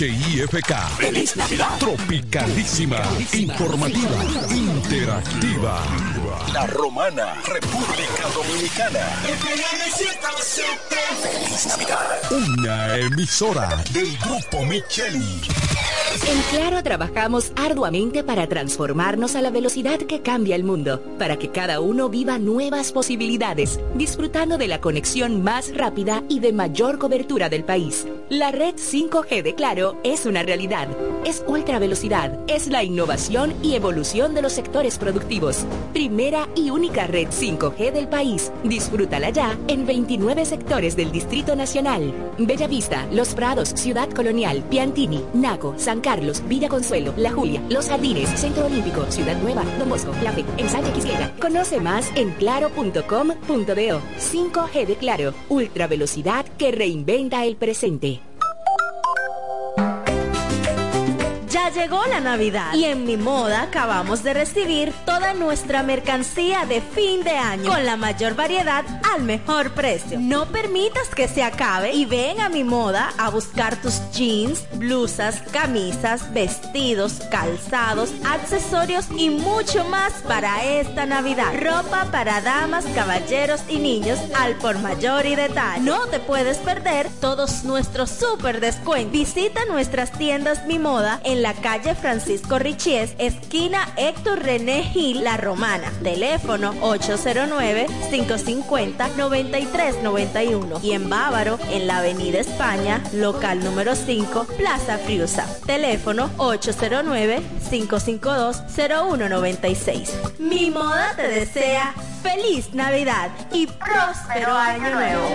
HIFK. Feliz Navidad. Tropicalísima. Informativa. Interactiva. La Romana. República Dominicana. Feliz Navidad. Una emisora del Grupo Micheli. En Claro trabajamos arduamente para transformarnos a la velocidad que cambia el mundo, para que cada uno viva nuevas posibilidades, disfrutando de la conexión más rápida y de mayor cobertura del país. La red 5G de Claro es una realidad. Es ultra velocidad, es la innovación y evolución de los sectores productivos. Primera y única red 5G del país. Disfrútala ya en 29 sectores del Distrito Nacional. Bellavista, Los Prados, Ciudad Colonial, Piantini, Naco, San Carlos, Villa Consuelo, La Julia, Los Jardines, Centro Olímpico, Ciudad Nueva, Don Bosco, La Fe, Ensanche. Conoce más en claro.com.do. 5G de Claro, ultra velocidad que reinventa el presente. Ya llegó la Navidad y en Mi Moda acabamos de recibir toda nuestra mercancía de fin de año con la mayor variedad mejor precio. No permitas que se acabe y ven a Mi Moda a buscar tus jeans, blusas, camisas, vestidos, calzados, accesorios y mucho más para esta Navidad. Ropa para damas, caballeros y niños al por mayor y detalle. No te puedes perder todos nuestros super descuentos. Visita nuestras tiendas Mi Moda en la calle Francisco Richies, esquina Héctor René Gil, La Romana. Teléfono 809-550-9391. Y en Bávaro, en la Avenida España, local número 5, Plaza Friusa. Teléfono 809-552-0196. Mi moda te desea feliz Navidad y próspero año nuevo.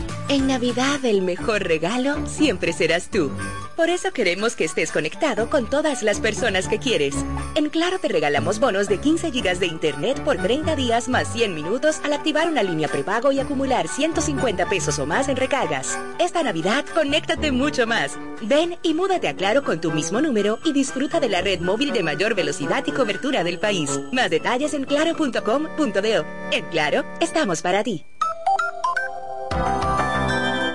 En Navidad el mejor regalo siempre serás tú. Por eso queremos que estés conectado con todas las personas que quieres. En Claro te regalamos bonos de 15 gigas de internet por 30 días más 100 minutos al activar una línea prepago y acumular 150 pesos o más en recargas. Esta Navidad conéctate mucho más. Ven y múdate a Claro con tu mismo número y disfruta de la red móvil de mayor velocidad y cobertura del país. Más detalles en claro.com.do. En Claro, estamos para ti.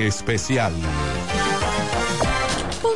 Especial.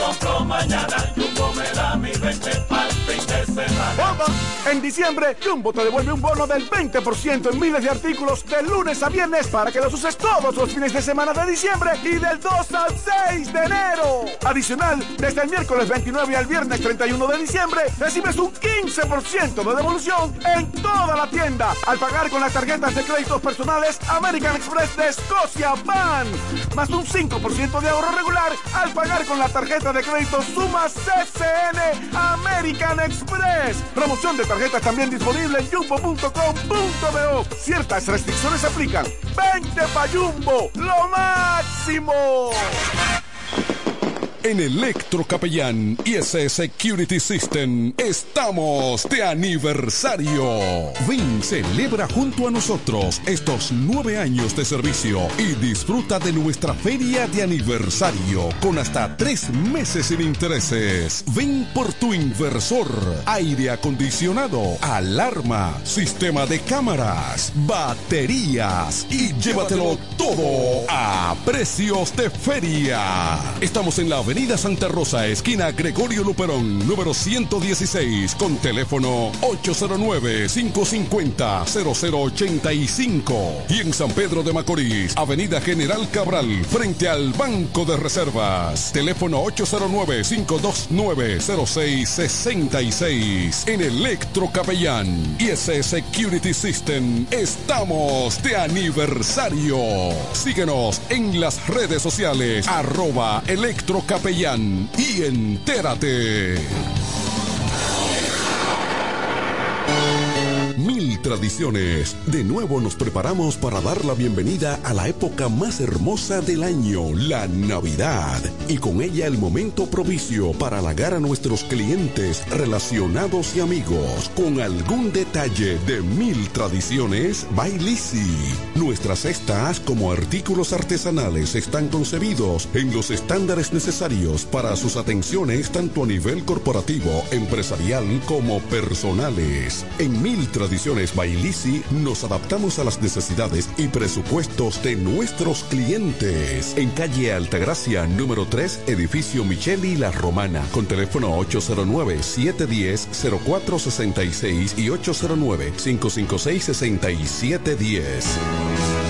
Compro hoy, compro mañana, Jumbo me da mi 20 para fin de semana. ¡Bomba! En diciembre, Jumbo te devuelve un bono del 20% en miles de artículos de lunes a viernes para que los uses todos los fines de semana de diciembre y del 2 al 6 de enero. Adicional, desde el miércoles 29 al viernes 31 de diciembre, recibes un 15% de devolución en toda la tienda al pagar con las tarjetas de créditos personales American Express de Escocia Bank. Más un 5% de ahorro regular al pagar con la tarjeta de crédito Suma CCN American Express. Promoción de tarjetas también disponible en jumbo.com.do. Ciertas restricciones aplican. ¡Vente pa' Jumbo! ¡Lo máximo! En Electro Capellán IS Security System estamos de aniversario. Ven, celebra junto a nosotros estos nueve años de servicio y disfruta de nuestra feria de aniversario con hasta tres meses sin intereses. Ven por tu inversor, aire acondicionado, alarma, sistema de cámaras, baterías y llévatelo todo a precios de feria. Estamos en la Avenida Santa Rosa, esquina Gregorio Luperón, número 116, con teléfono 809-550-0085. Y en San Pedro de Macorís, Avenida General Cabral, frente al Banco de Reservas. Teléfono 809-529-0666. En Electro Capellán y Security System, estamos de aniversario. Síguenos en las redes sociales, arroba Capellán y entérate. Tradiciones. De nuevo nos preparamos para dar la bienvenida a la época más hermosa del año, la Navidad. Y con ella el momento propicio para halagar a nuestros clientes, relacionados y amigos con algún detalle de mil tradiciones Bailisi. Nuestras cestas como artículos artesanales están concebidos en los estándares necesarios para sus atenciones tanto a nivel corporativo, empresarial como personales. En mil tradiciones Bailisi nos adaptamos a las necesidades y presupuestos de nuestros clientes. En calle Altagracia, número 3, edificio Micheli La Romana, con teléfono 809-710-0466 y 809-556-6710.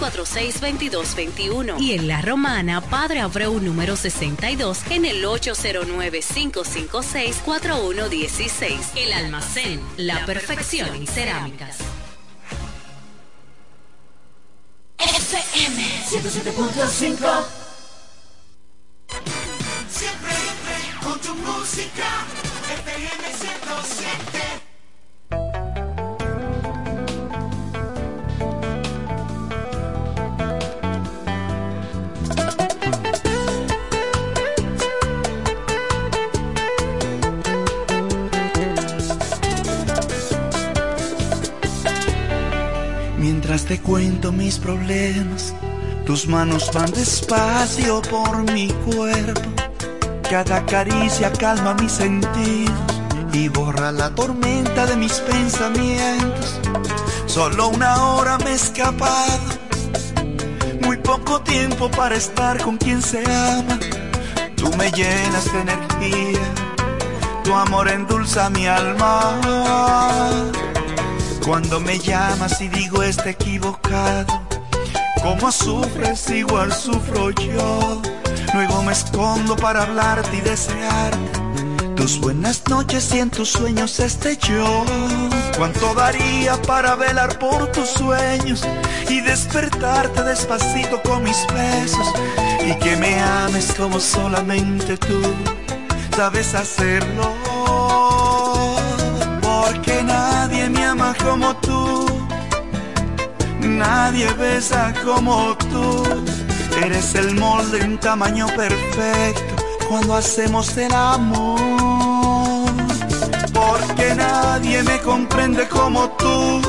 809-246-2221. Y en La Romana, Padre Abreu, número 62, en el 809-556-4116. El almacén, la perfección en cerámicas. FM 107.5 Siempre con tu música FM 107 Mientras te cuento mis problemas, tus manos van despacio por mi cuerpo. Cada caricia calma mis sentidos y borra la tormenta de mis pensamientos. Solo una hora me he escapado, muy poco tiempo para estar con quien se ama. Tú me llenas de energía, tu amor endulza mi alma. Cuando me llamas y digo está equivocado, como sufres igual sufro yo. Luego me escondo para hablarte y desearte tus buenas noches y en tus sueños esté yo. Cuánto daría para velar por tus sueños y despertarte despacito con mis besos y que me ames como solamente tú sabes hacerlo. Como tú, nadie besa como tú. Eres el molde en tamaño perfecto cuando hacemos el amor. Porque nadie me comprende como tú,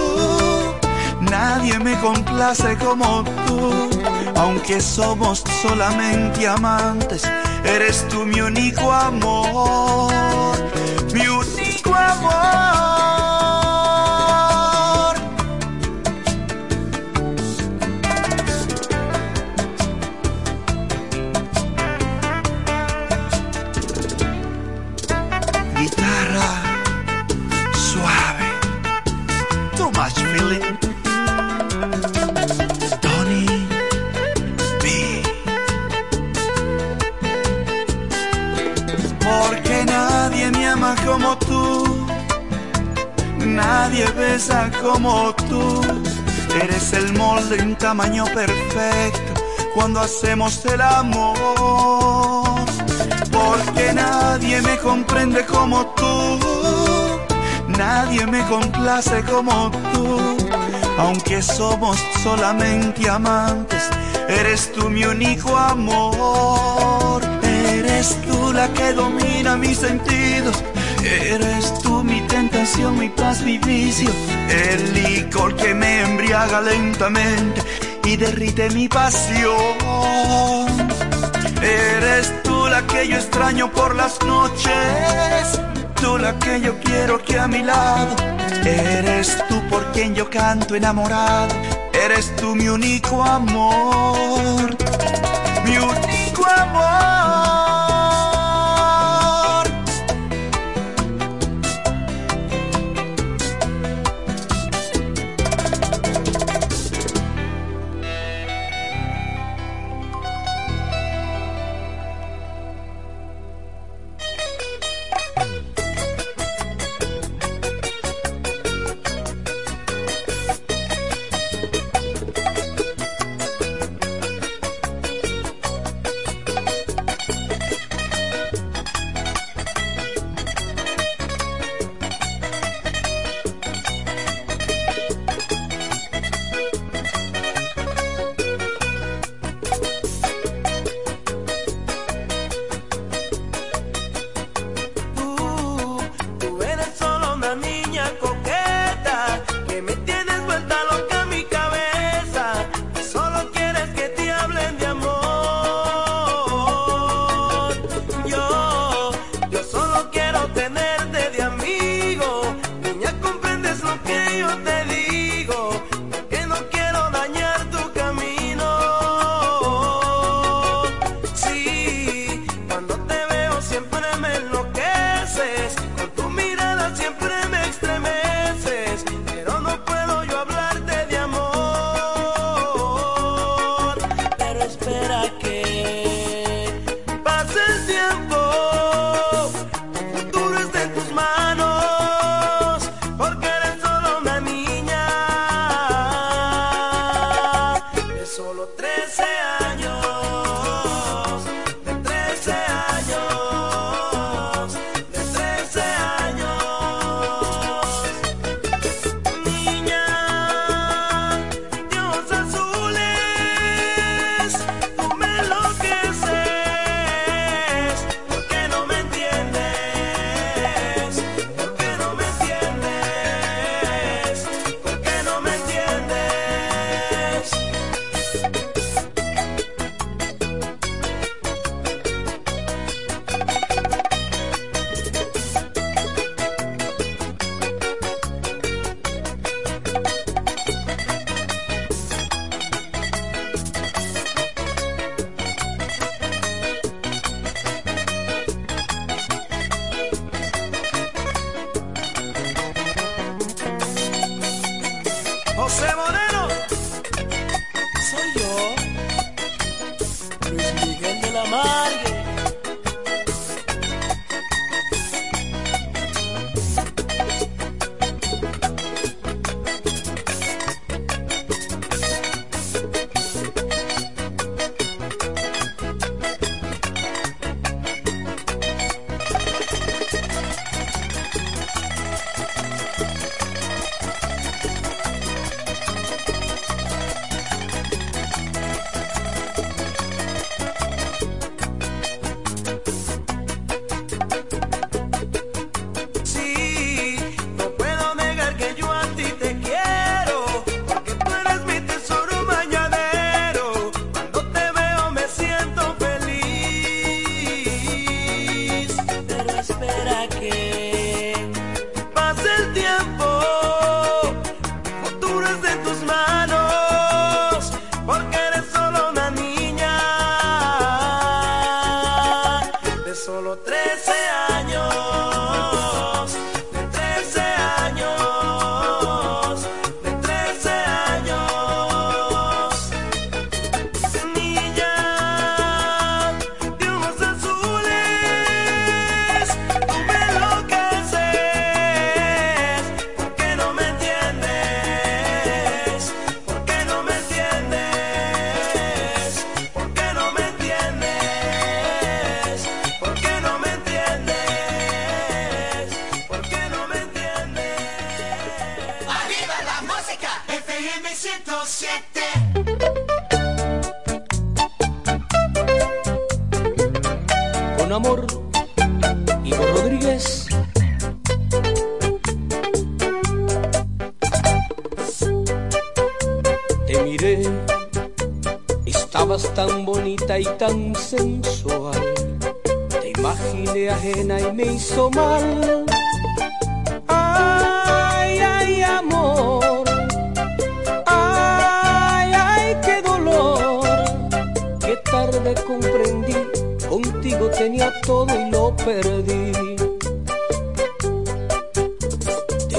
nadie me complace como tú. Aunque somos solamente amantes, eres tú mi único amor, mi único amor. Nadie besa como tú. Eres el molde en tamaño perfecto cuando hacemos el amor. Porque nadie me comprende como tú, nadie me complace como tú. Aunque somos solamente amantes, eres tú mi único amor. Eres tú la que domina mis sentidos. Eres tú mi tentación, mi paz, mi vicio. El licor que me embriaga lentamente y derrite mi pasión. Eres tú la que yo extraño por las noches. Tú la que yo quiero que a mi lado. Eres tú por quien yo canto enamorado. Eres tú mi único amor. Mi único amor.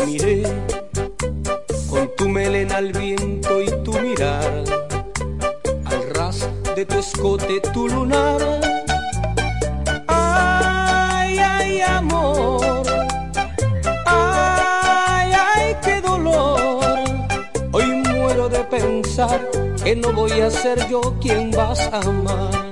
miré con tu melena al viento y tu mirar, al ras de tu escote tu lunar. Ay, ay, amor, ay, ay, qué dolor. Hoy muero de pensar que no voy a ser yo quien vas a amar.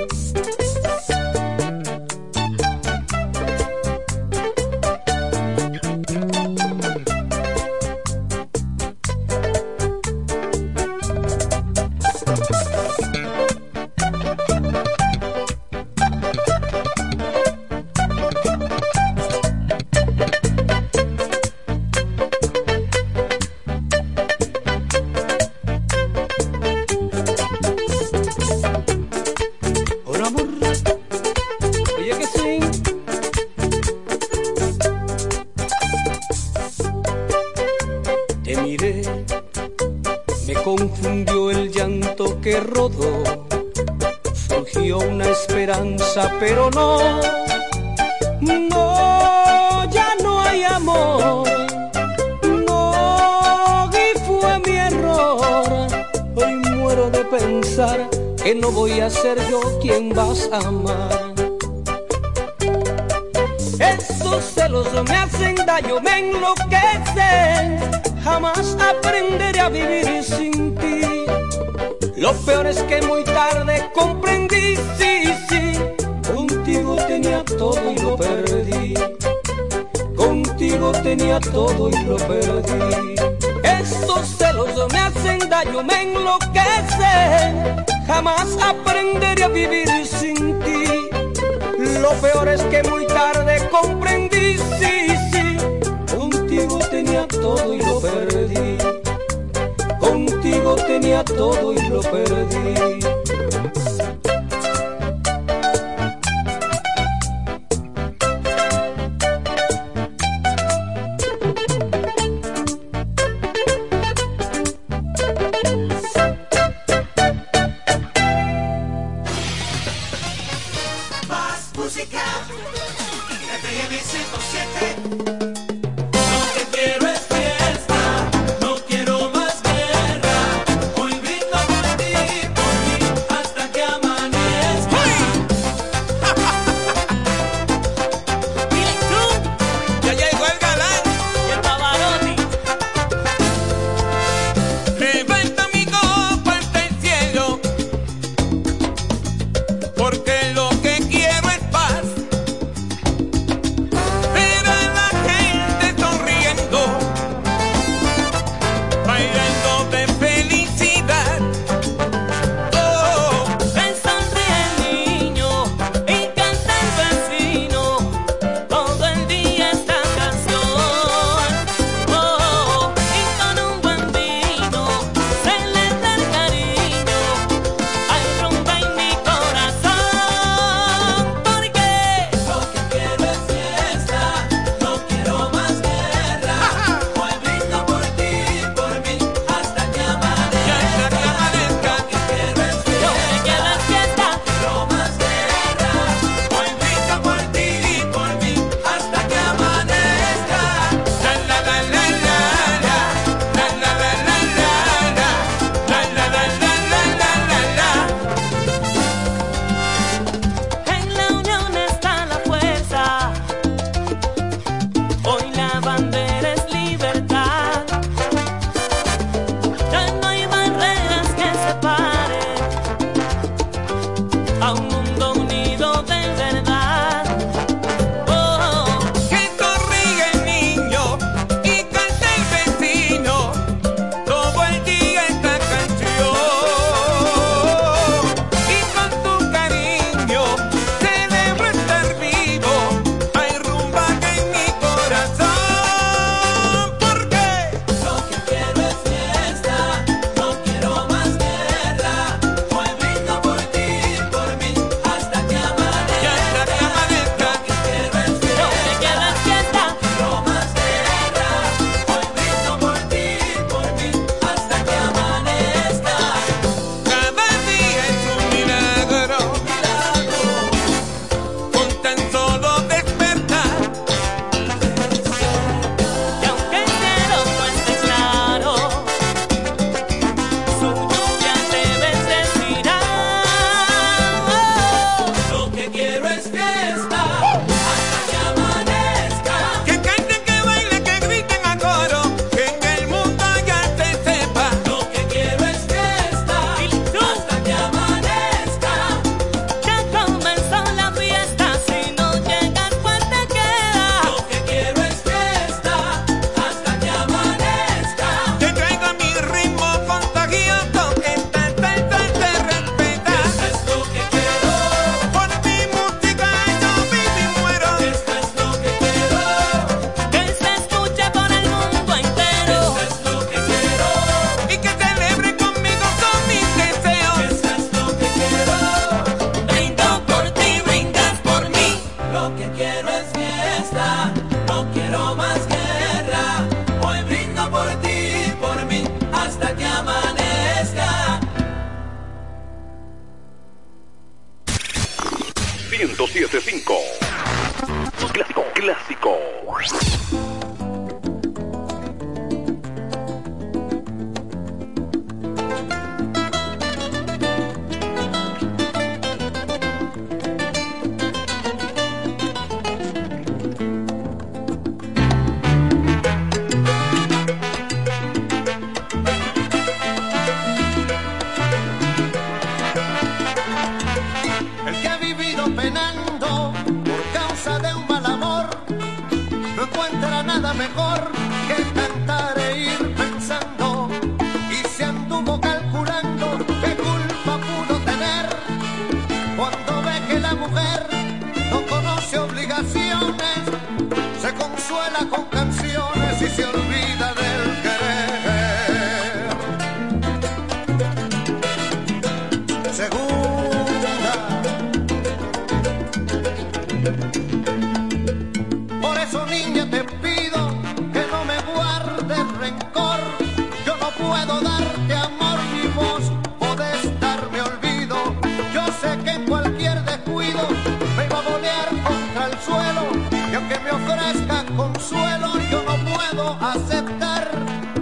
consuelo yo no puedo aceptar.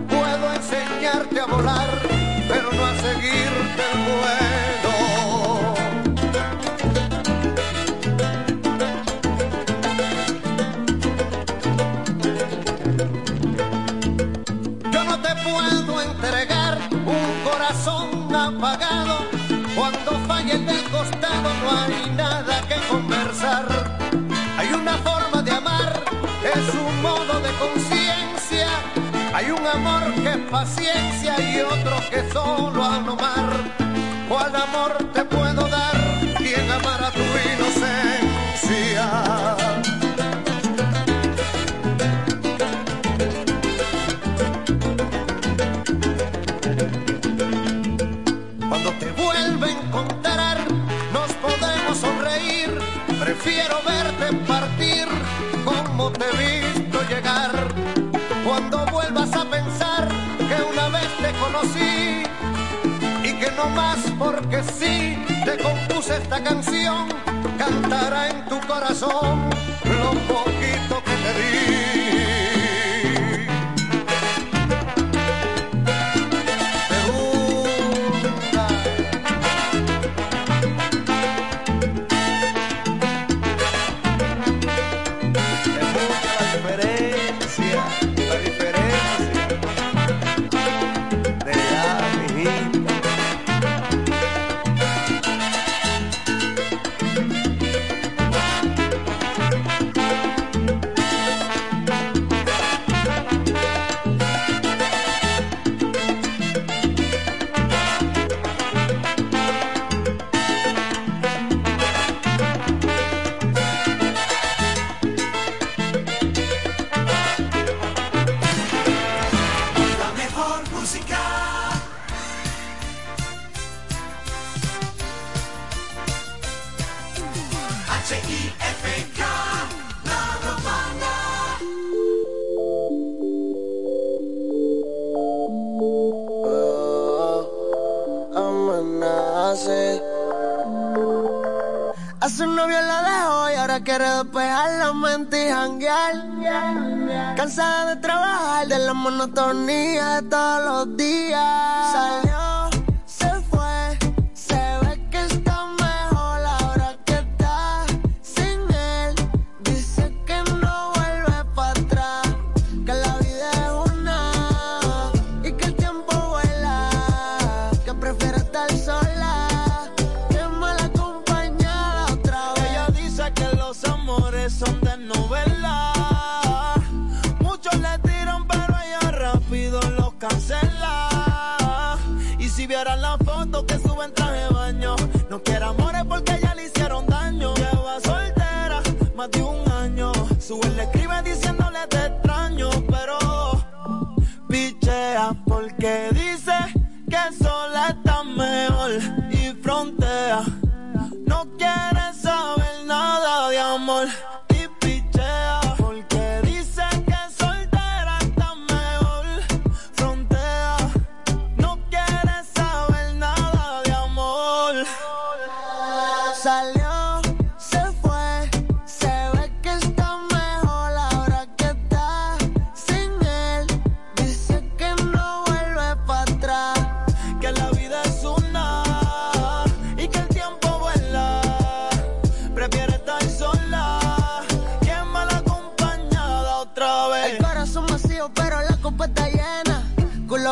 Puedo enseñarte a volar, pero no a seguirte el vuelo. Yo no te puedo entregar un corazón apagado. Cuando falle del costado no hay nada que conversar. Hay un amor que es paciencia y otro que solo a nomar. ¿Cuál amor te puedo dar? ¿Quién amará tu inocencia? Cuando te vuelve a encontrar, nos podemos sonreír. Prefiero verte partir como te vi. puse esta canción, cantará en tu corazón lo poquito que te di.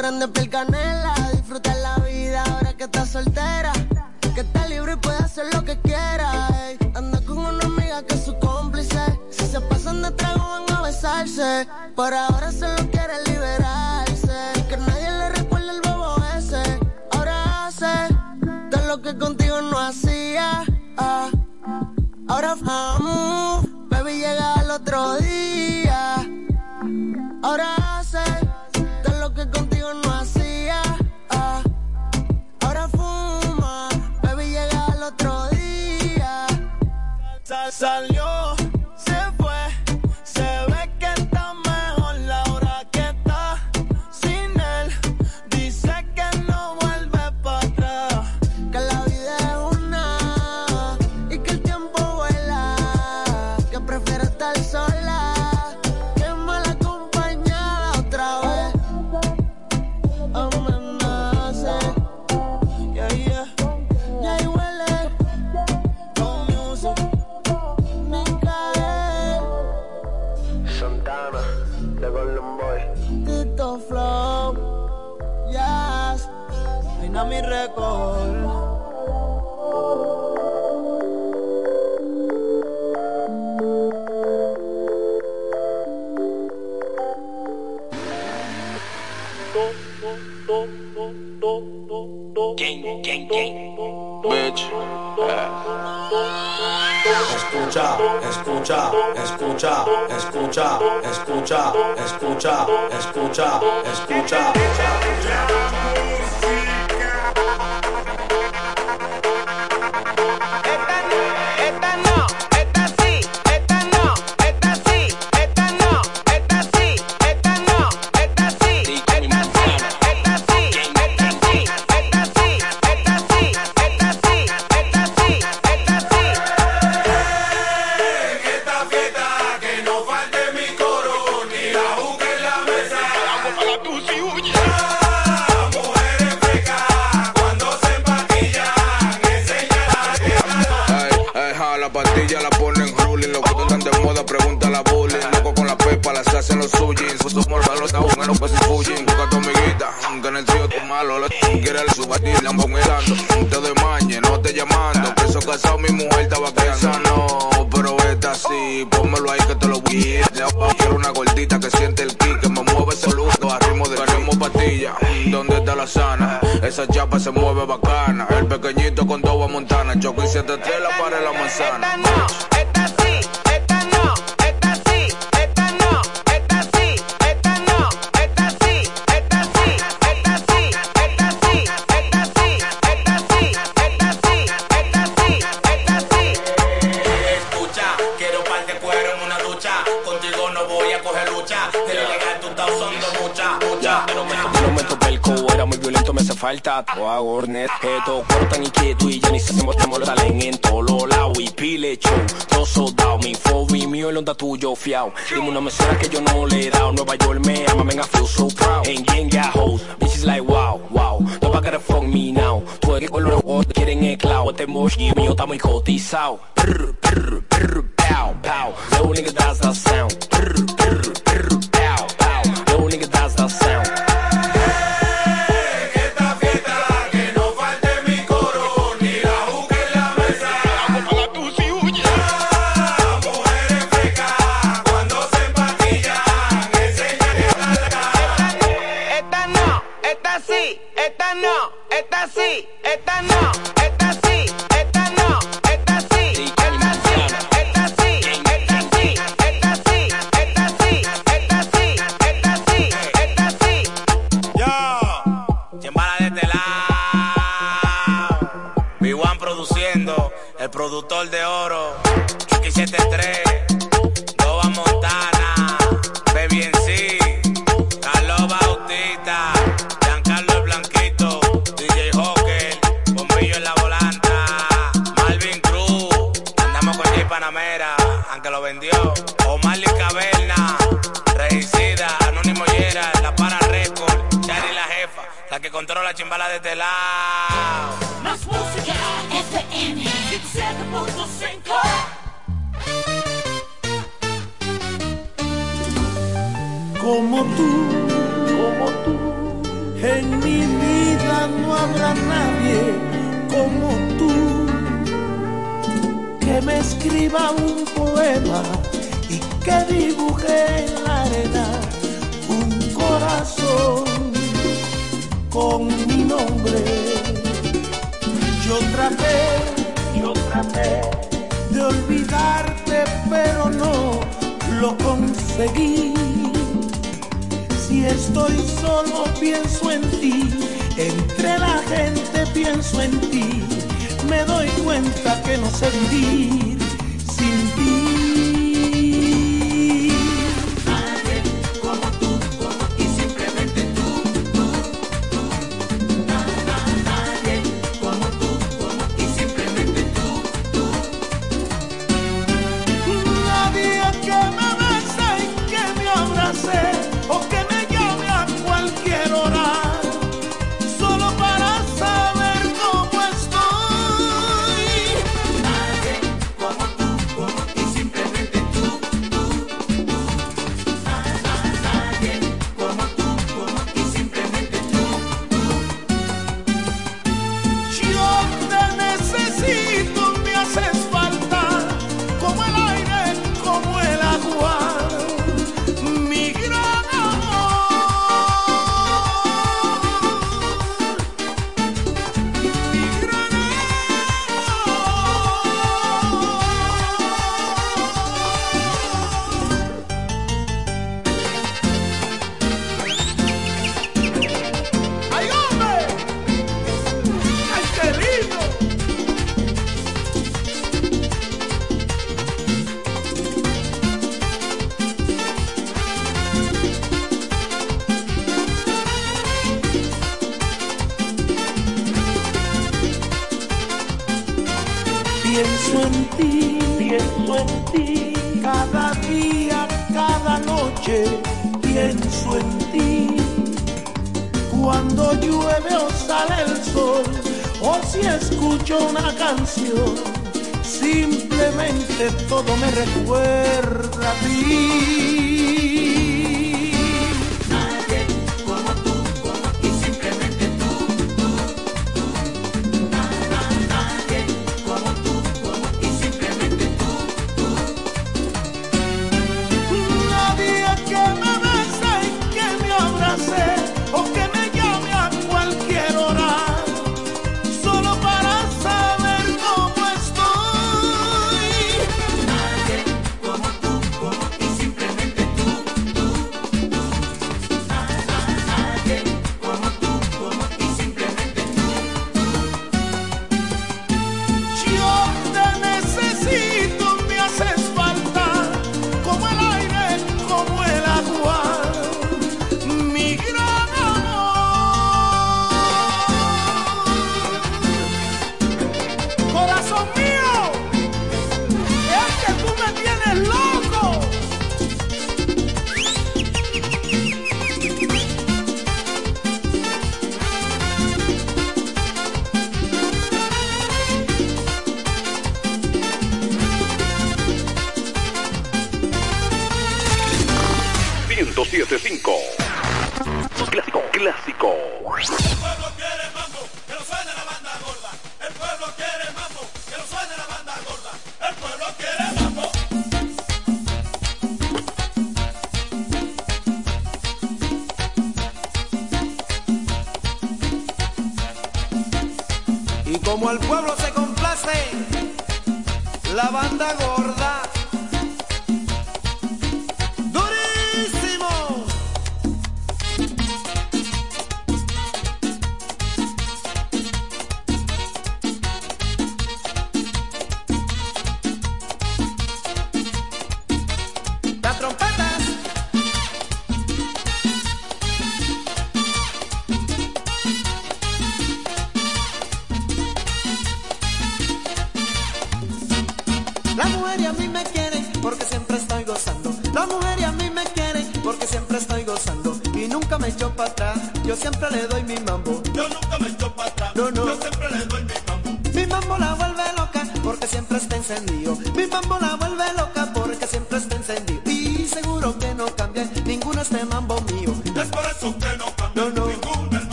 grande piel canela. Disfruta la vida ahora que estás soltera. Que está libre y puede hacer lo que quiera. Ey. Anda con una amiga que es su cómplice. Si se pasan de trago van a besarse. Por ahora solo salió.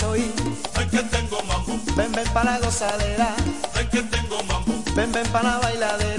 soy. Que tengo. Ven, ven para la gozadera. Que tengo. Ven, ven para la bailadera.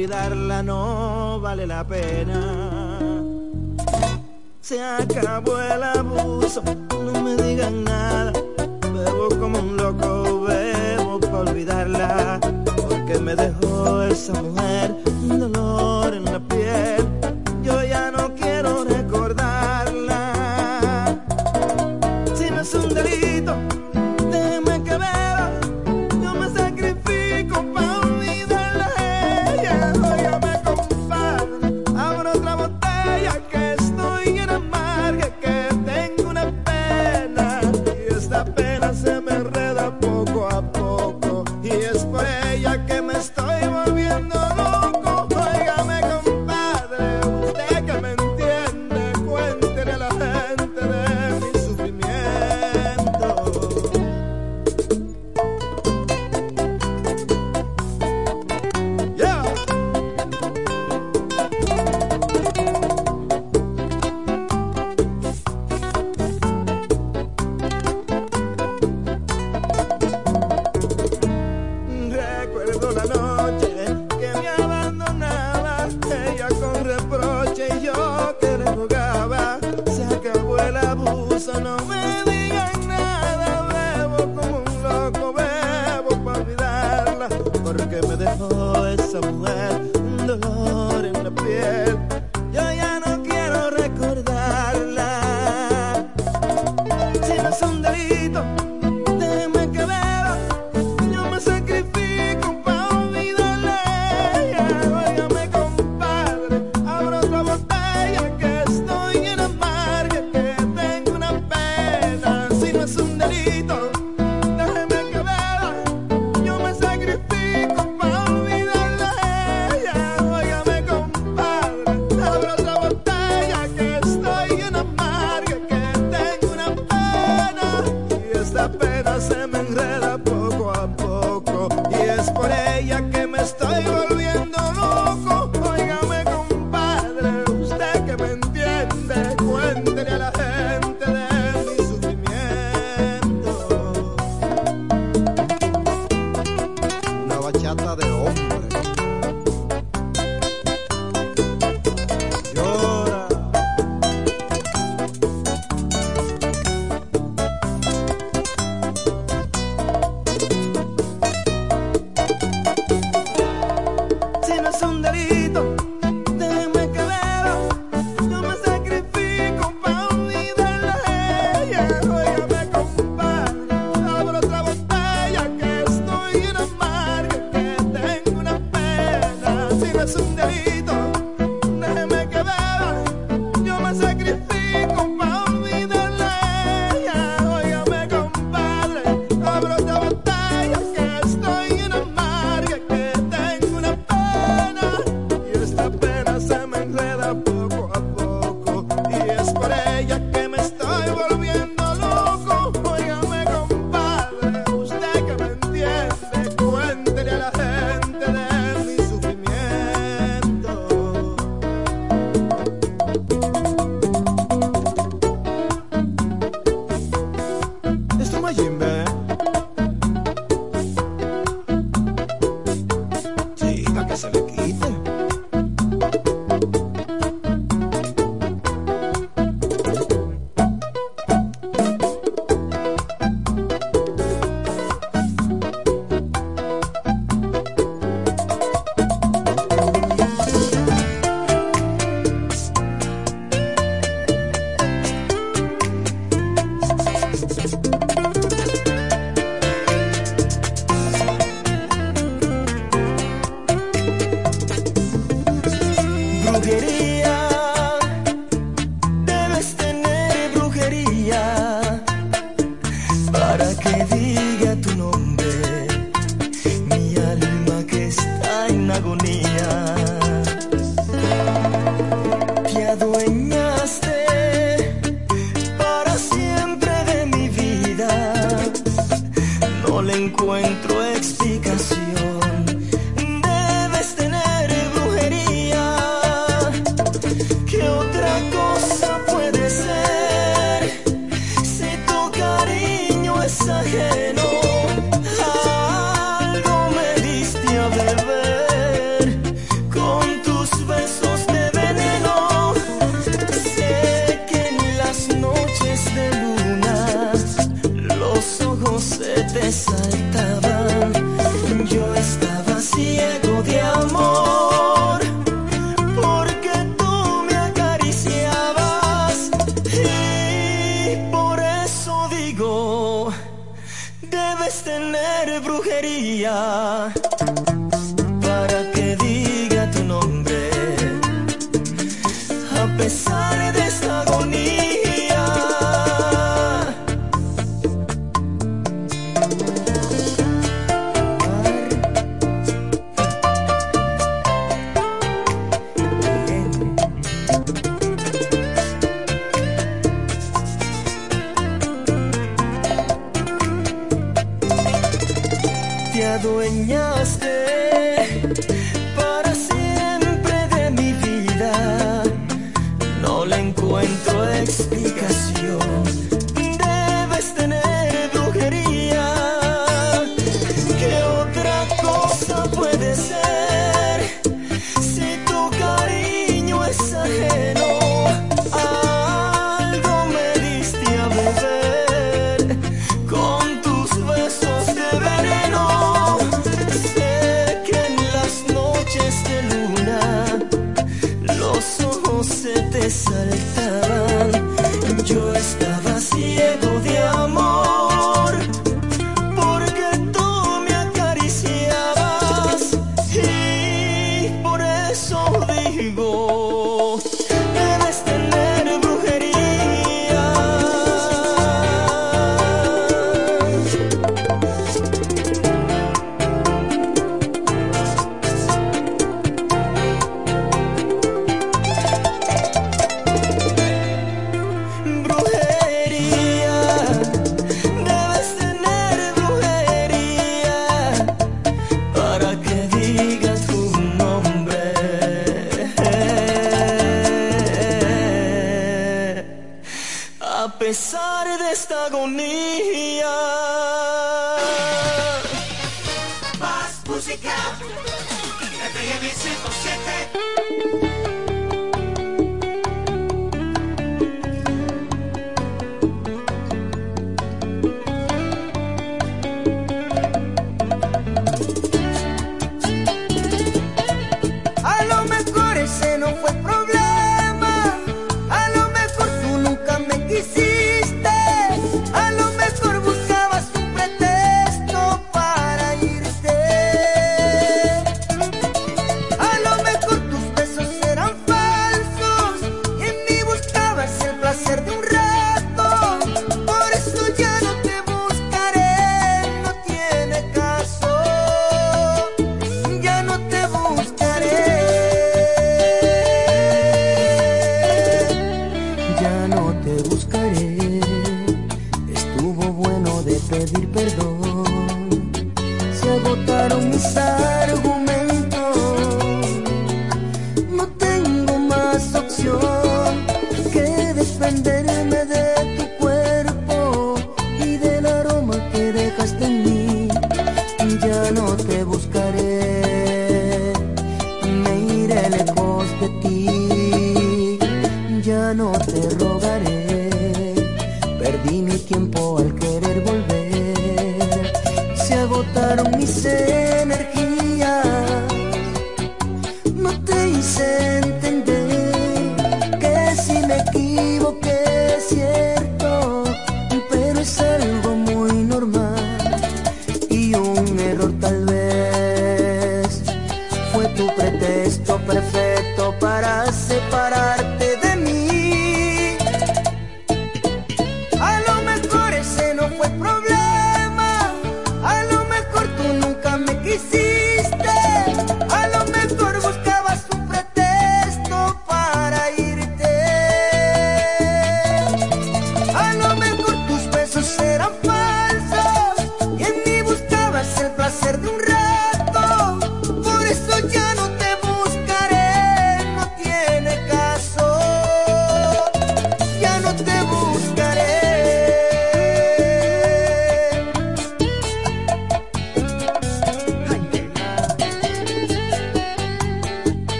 olvidarla no vale la pena. Se acabó el abuso, no me digan nada. Bebo como un loco, bebo para olvidarla, porque me dejó esa mujer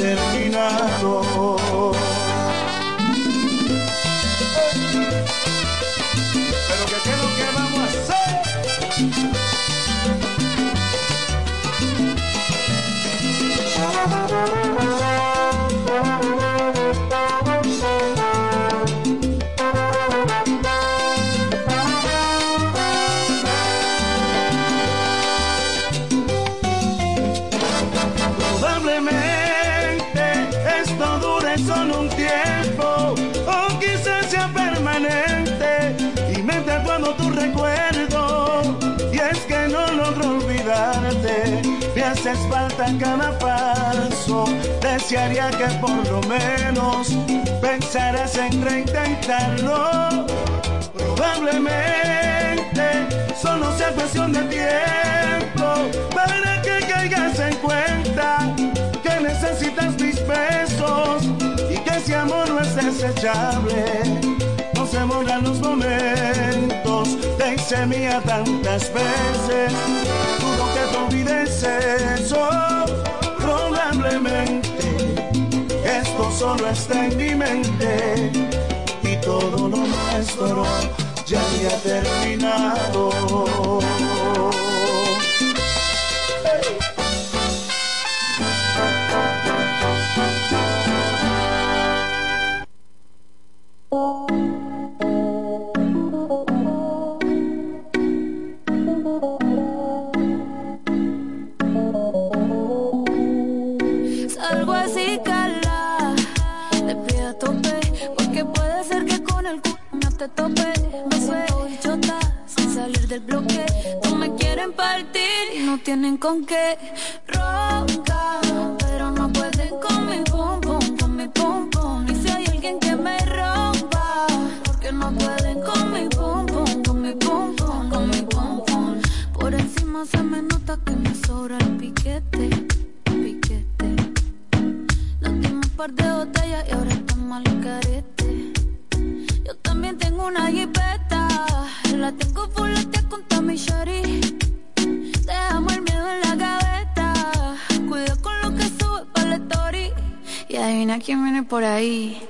terminado. desearía que por lo menos pensaras en reintentarlo. Probablemente solo sea cuestión de tiempo para que caigas en cuenta que necesitas mis besos y que ese amor no es desechable. No se moran los momentos, te hice mía tantas veces. Dudo que te olvides eso. Probablemente solo está en mi mente y todo lo nuestro ya había terminado. tienen con qué roncar, pero no pueden con mi pum pum, con mi pum pum. Y si hay alguien que me rompa, porque no pueden con mi pum pum, con mi pum pum, con mi pum pum. Por encima se me nota que me sobra el piquete, el piquete. Nos un par de botellas y ahora estamos al carete. Yo también tengo una jipeta, la tengo full quién viene por ahí.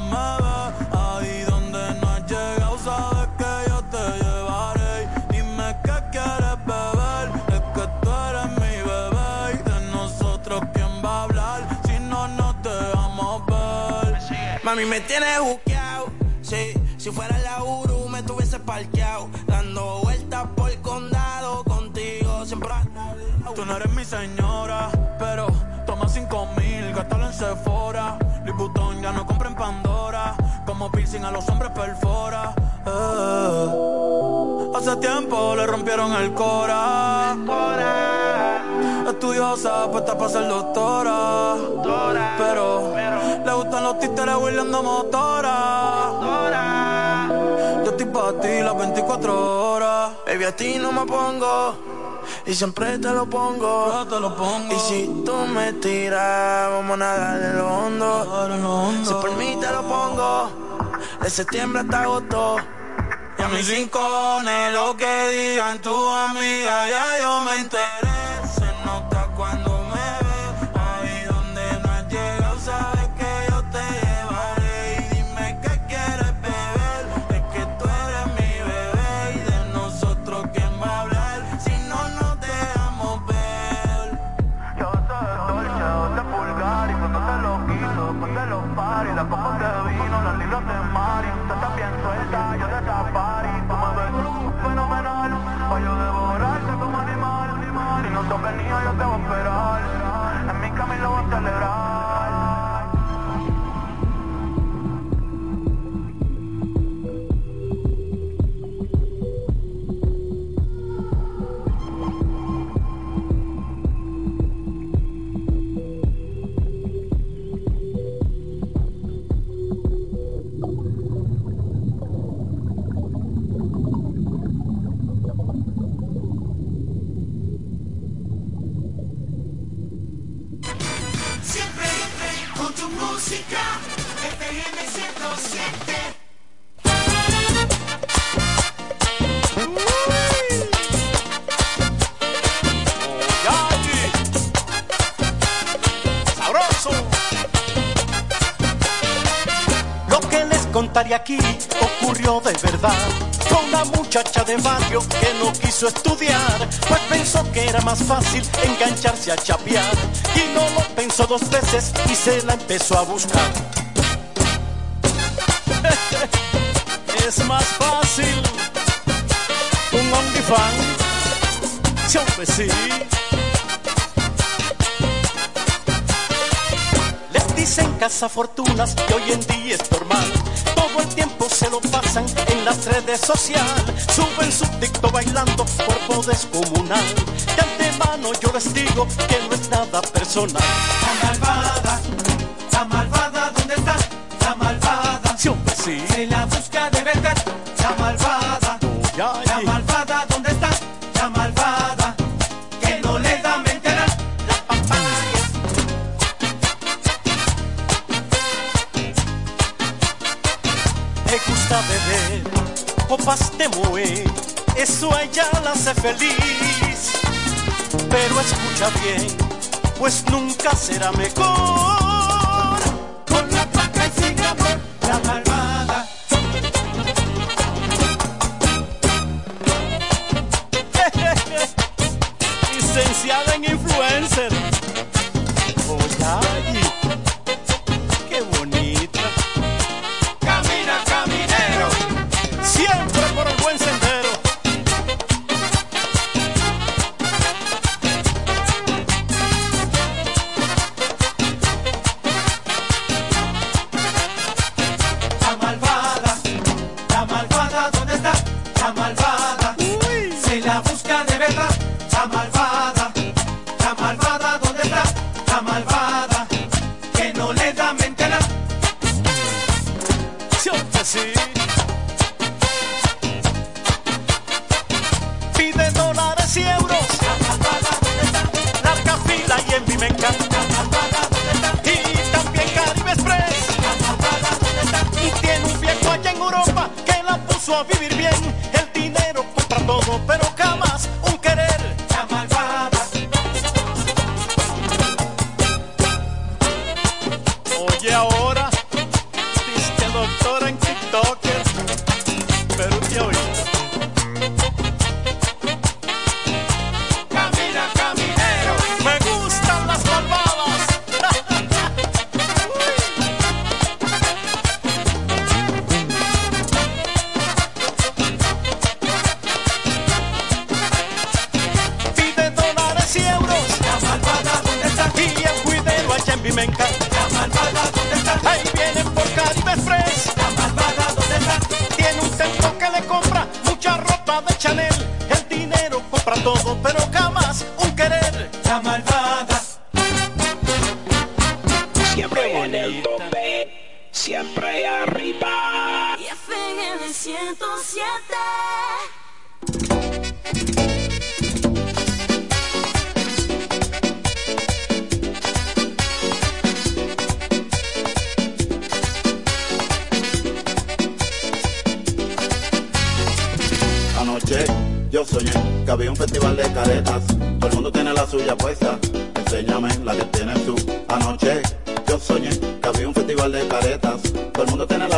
Mami, me tienes buqueado. Sí, si fuera la Uru, me tuviese parqueado. Dando vueltas por el condado contigo, siempre. Tú no eres mi señora, pero toma cinco mil, gástalo en Sephora. Louis Vuitton ya no compra en Pandora, como piercing a los hombres perfora. Eh. Hace tiempo le rompieron el cora. Estudiosa, puesta para ser doctora. Pero, le gustan los títeres huirleando motora. Yo estoy para ti las 24 horas. Baby, a ti no me pongo. Y siempre te lo pongo. te lo pongo. Y si tú me tiras, vamos a nadar en lo hondo. Si por mí te lo pongo. De septiembre hasta agosto. Y a mis rincones, lo que digan tu amiga, ya yo me enteré. contaré aquí ocurrió de verdad con una muchacha de barrio que no quiso estudiar, pues pensó que era más fácil engancharse a chapear y no lo pensó dos veces y se la empezó a buscar. es más fácil un OnlyFans, sí. Dicen fortunas y hoy en día es normal. Todo el tiempo se lo pasan en las redes sociales. Suben su TikTok bailando cuerpo descomunal. De antemano yo les digo que no es nada personal. La malvada, la malvada, ¿dónde está? La malvada. Siempre sí. Se la busca de verdad. La malvada. La malvada, eso a ella la hace feliz. Pero escucha bien, pues nunca será mejor.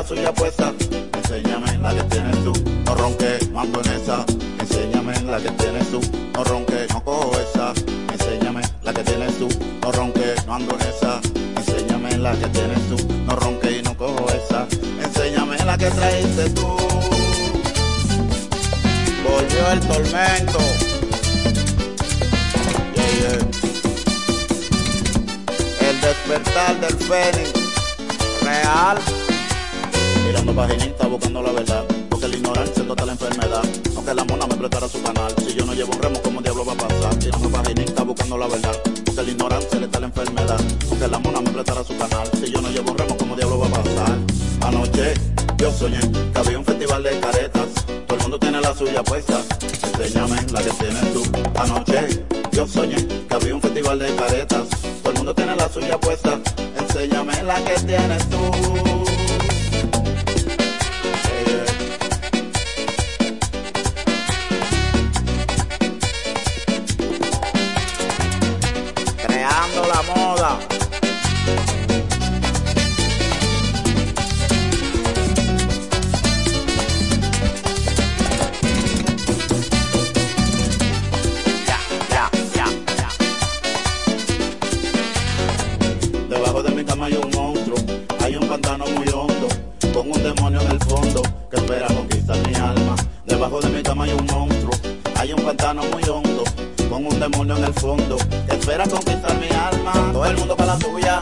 Suya puesta. Enséñame la que tienes tú. No ronque, mambo en esa. Enséñame la que tienes tú. No ronque, no cojo esa. Enséñame la que tienes tú. No ronque, no ando en esa. Enséñame la que tienes tú. No ronque y no cojo esa. Enséñame la que traíste tú. Volvió el tormento. El despertar del Fénix. Real. Mirando paginita, buscando la verdad. Porque la ignorancia la enfermedad. Aunque la mona me prestara su canal. Si yo no llevo un remo, ¿cómo diablo va a pasar? Mirando paginita, buscando la verdad. Porque la ignorancia le está la enfermedad. Aunque la mona me prestara su canal. Si yo no llevo un remo, ¿cómo diablo va a pasar? Anoche yo soñé que había un festival de caretas. Todo el mundo tiene la suya puesta. Enséñame la que tienes tú. Anoche yo soñé que había un festival de caretas. Todo el mundo tiene la suya puesta. Enséñame la que tienes tú. Fondo espera conquistar mi alma. Todo el mundo para la suya,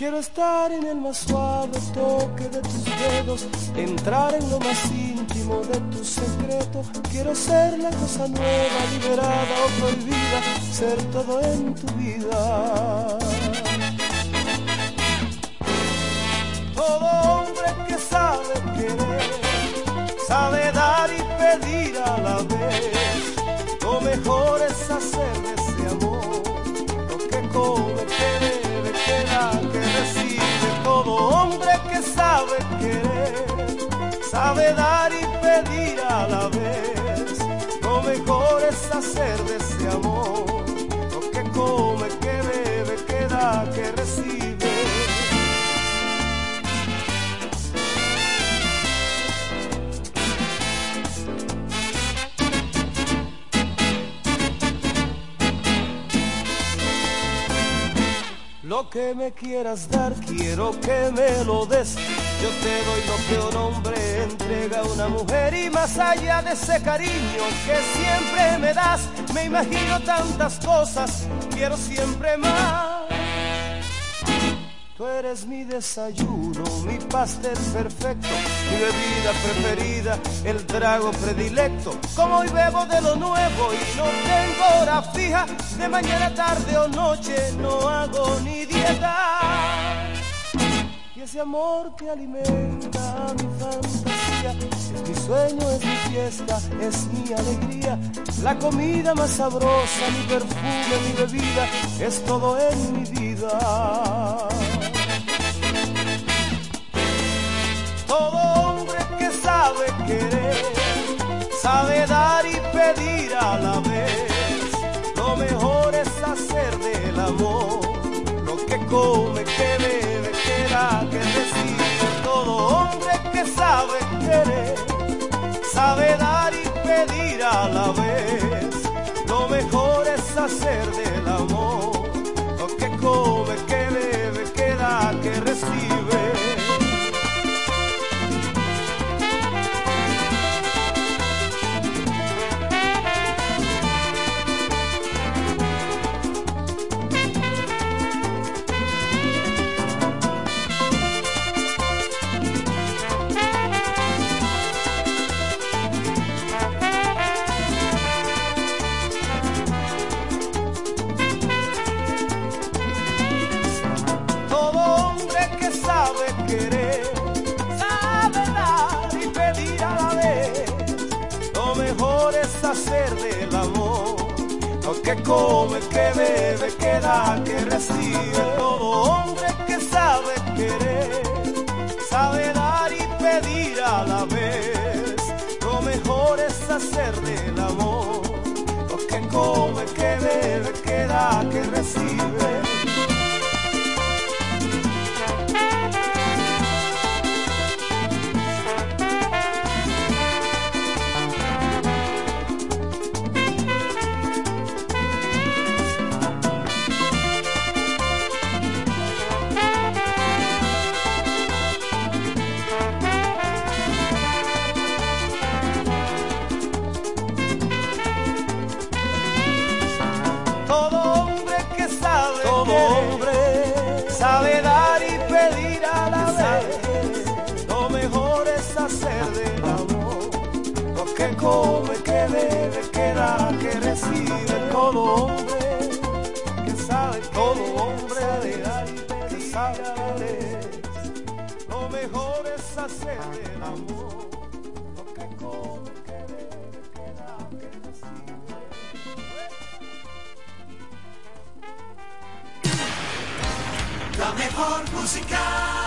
Quiero estar en el más suave toque de tus dedos, entrar en lo más íntimo de tu secreto. Quiero ser la cosa nueva, liberada o prohibida, ser todo en tu vida. Todo hombre que sabe querer, sabe dar y pedir a la vez. Lo mejor es hacer de sabe dar y pedir a la vez. Lo mejor es hacer de ese amor lo que come, que bebe, que da, que recibe. Lo que me quieras dar, quiero que me lo des. Yo te doy lo que un hombre entrega una mujer y más allá de ese cariño que siempre me das, me imagino tantas cosas, quiero siempre más. Tú eres mi desayuno, mi pastel perfecto, mi bebida preferida, el trago predilecto. Como hoy bebo de lo nuevo y no tengo hora fija, de mañana, tarde o noche no hago ni dieta. Y ese amor que alimenta mi fantasía, es mi sueño, es mi fiesta, es mi alegría. La comida más sabrosa, mi perfume, mi bebida, es todo en mi vida. Todo hombre que sabe querer, sabe dar y pedir a la. Sabe querer, sabe dar y pedir a la vez. Lo mejor es hacer del amor lo que come, que bebe, que da, que recibe. que come, que bebe, que da, que recibe. Todo hombre que sabe querer, sabe dar y pedir a la vez. Lo mejor es hacer del amor. Lo que come, que bebe, que da, que recibe. que recibe todo hombre, que sabe todo hombre de arte, que sabe leer. Lo mejor es hacer el amor, lo que come, querer, queda, que recibe. La mejor música.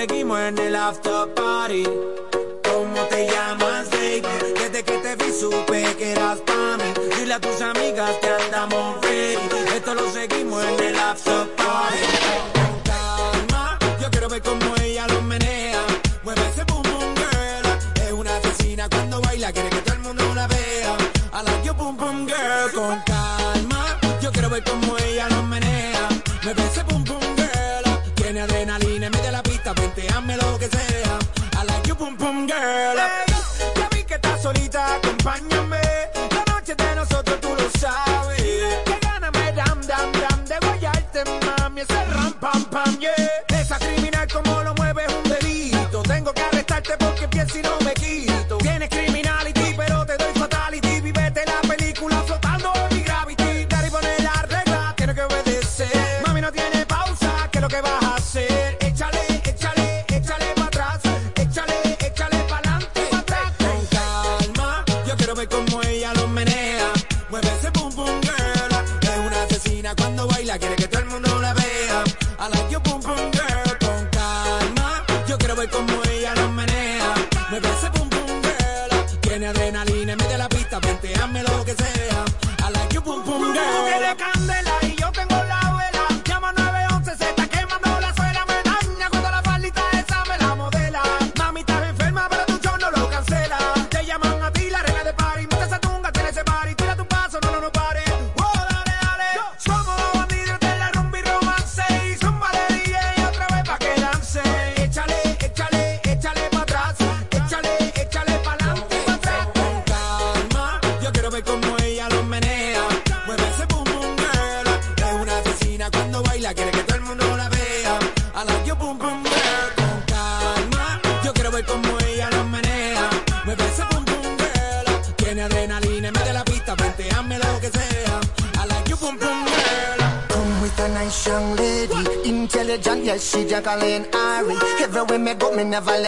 seguimos en el after party. vida.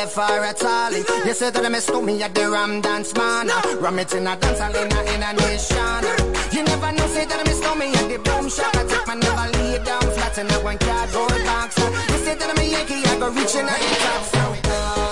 left for a tally. You say that I miss me at the Ram Dance Man. No. Ram it in a dance hall in a, in a nation. You never know, say that I miss me at the Boom Shop. I take my never lay down flat in a one cardboard box. You say that I'm a Yankee, I go reaching out the top. So,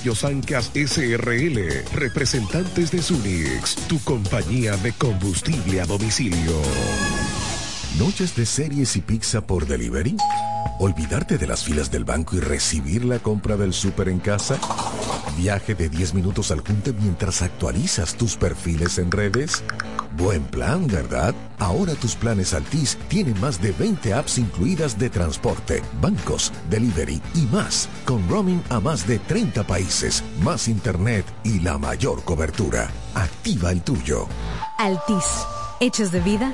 Pollos SRL, representantes de Sunix, tu compañía de combustible a domicilio. ¿Noches de series y pizza por delivery? ¿Olvidarte de las filas del banco y recibir la compra del súper en casa? Viaje de 10 minutos al junte mientras actualizas tus perfiles en redes. Buen plan, ¿verdad? Ahora tus planes Altis tienen más de 20 apps incluidas de transporte, bancos, delivery y más, con roaming a más de 30 países, más internet y la mayor cobertura. Activa el tuyo. Altis. Hechos de vida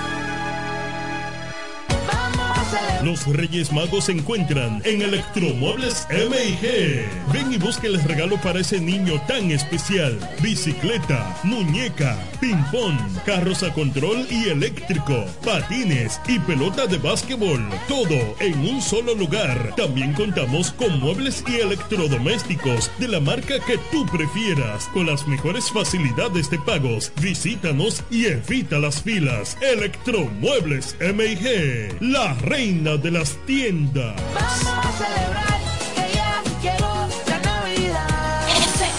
Los Reyes Magos se encuentran en Electromuebles MIG. Ven y busque el regalo para ese niño tan especial. Bicicleta, muñeca, ping-pong, carros a control y eléctrico, patines y pelota de básquetbol. Todo en un solo lugar. También contamos con muebles y electrodomésticos de la marca que tú prefieras, con las mejores facilidades de pagos. Visítanos y evita las filas. Electromuebles MIG, la reina de las tiendas. Vamos a celebrar que ya llegó la Navidad.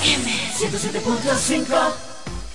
FM 107.5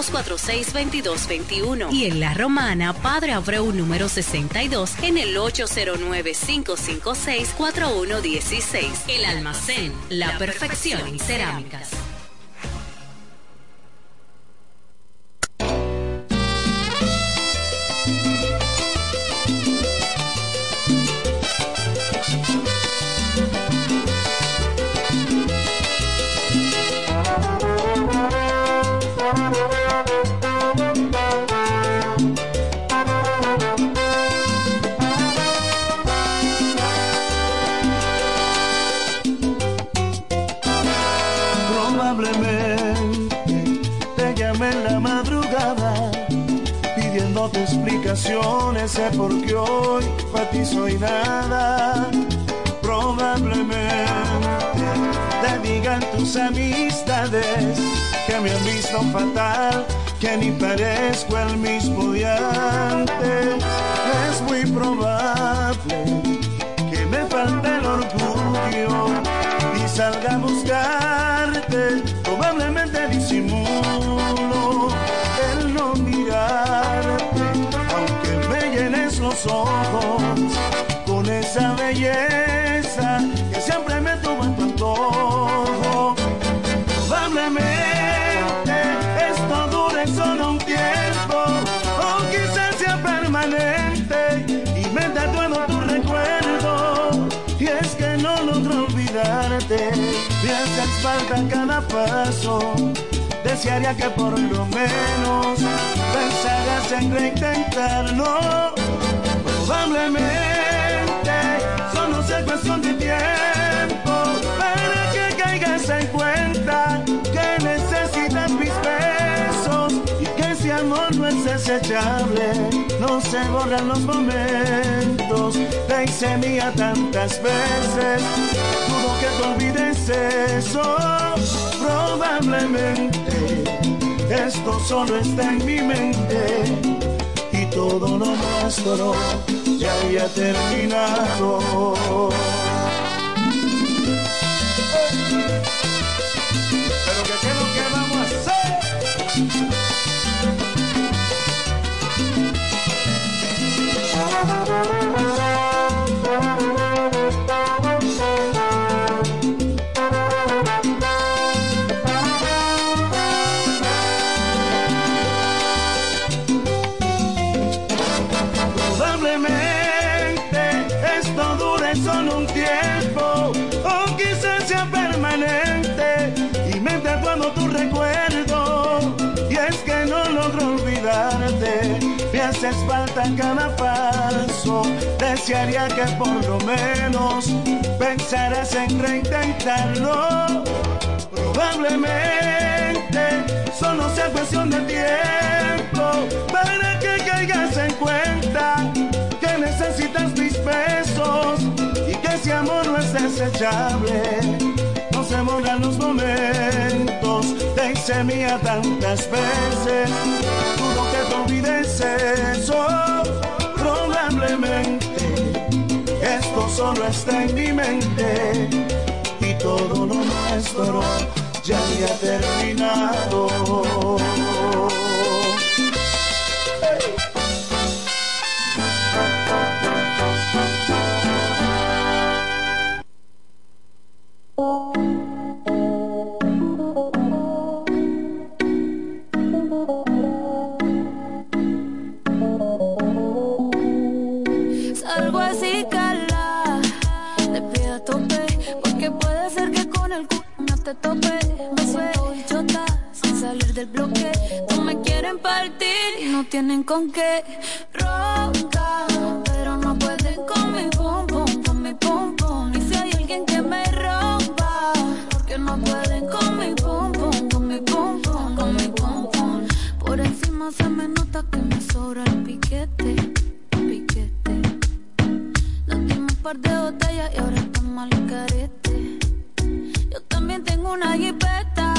246-2221. Y en La Romana, Padre Abreu número 62 en el 809-556-4116. El almacén, la perfección en cerámicas. Explicaciones, sé por qué hoy para ti soy nada. Probablemente te digan tus amistades que me han visto fatal, que ni parezco el mismo de antes. Es muy probable que me falte el orgullo y salga a buscarte. Probablemente disimulo Desearía que por lo menos pensaras en reintentarlo. Probablemente solo sea cuestión de tiempo para que caigas en cuenta que necesitas mis besos y que ese amor no es desechable. No se borran los momentos, te hice mía tantas veces. Dudo que te olvides eso. Probablemente esto solo está en mi mente y todo lo nuestro ya había terminado. Cada paso desearía que por lo menos pensaras en reintentarlo probablemente solo sea cuestión de tiempo para que caigas en cuenta que necesitas mis besos y que ese amor no es desechable. No se borran los momentos, te hice mía tantas veces. Olvides eso, probablemente. Esto solo está en mi mente y todo lo nuestro ya había terminado. No te tope. Me suelto y chota, sin salir del bloque. No me quieren partir y no tienen con qué. Ronca, pero no pueden con mi pum pum, con mi pum pum. Y si hay alguien que me rompa, porque no pueden con mi pum pum, con mi pum pum, con mi pum pum. Por encima se me nota que me sobra el piquete, piquete. Nos dimos un par de botellas y ahora estamos al carete. Una jipeta,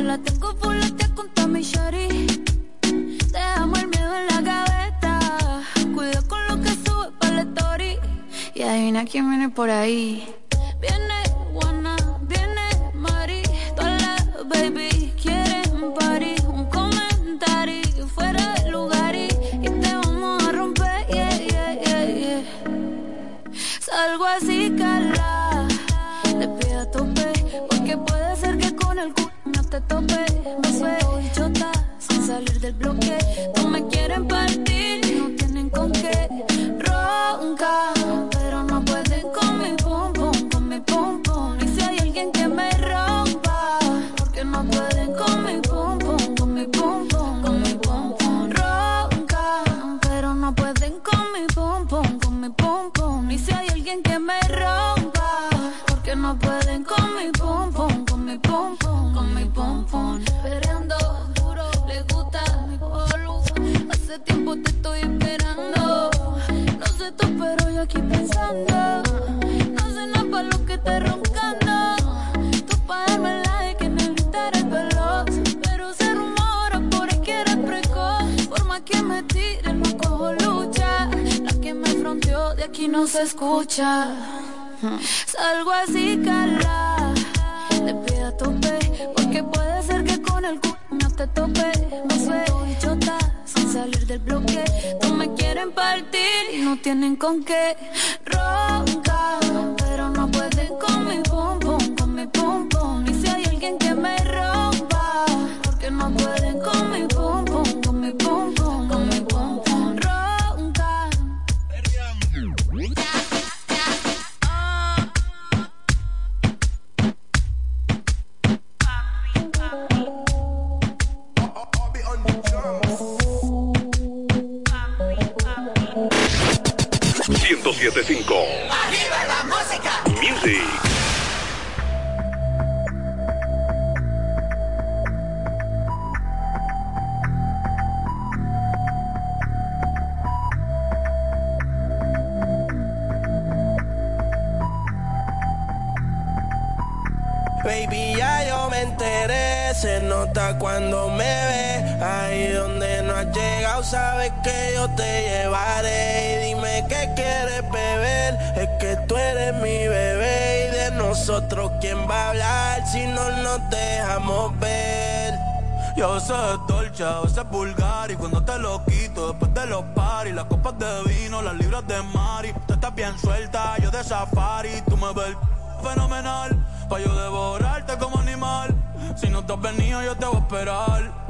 la tengo full con Tommy Shari. Dejamos el miedo en la gaveta, cuida con lo que sube para la story. Y adivina quién viene por ahí. Viene Juana, viene Mari, todas las baby tope. Me suelto y chota, sin salir del bloque. No se escucha. Salgo así, cala. Te pido a tope, porque puede ser que con el culo no te tope. Me suelto y chota, sin salir del bloque. No me quieren partir y no tienen con qué. Ronca, pero no pueden con mi pum pum, con mi pum 1075 ¡Arriba la música! Music. Baby, ya yo me enteré, se nota cuando me ve. Ahí donde no has llegado, sabes que yo te llevaré. Eres mi bebé. Y de nosotros, ¿quién va a hablar si no nos dejamos ver? Yo sé dolce, a veces vulgar Y cuando te lo quito después de los paris Las copas de vino, las libras de mari Tú estás bien suelta, yo de safari Tú me ves fenomenal Pa' yo devorarte como animal Si no te has venido yo te voy a esperar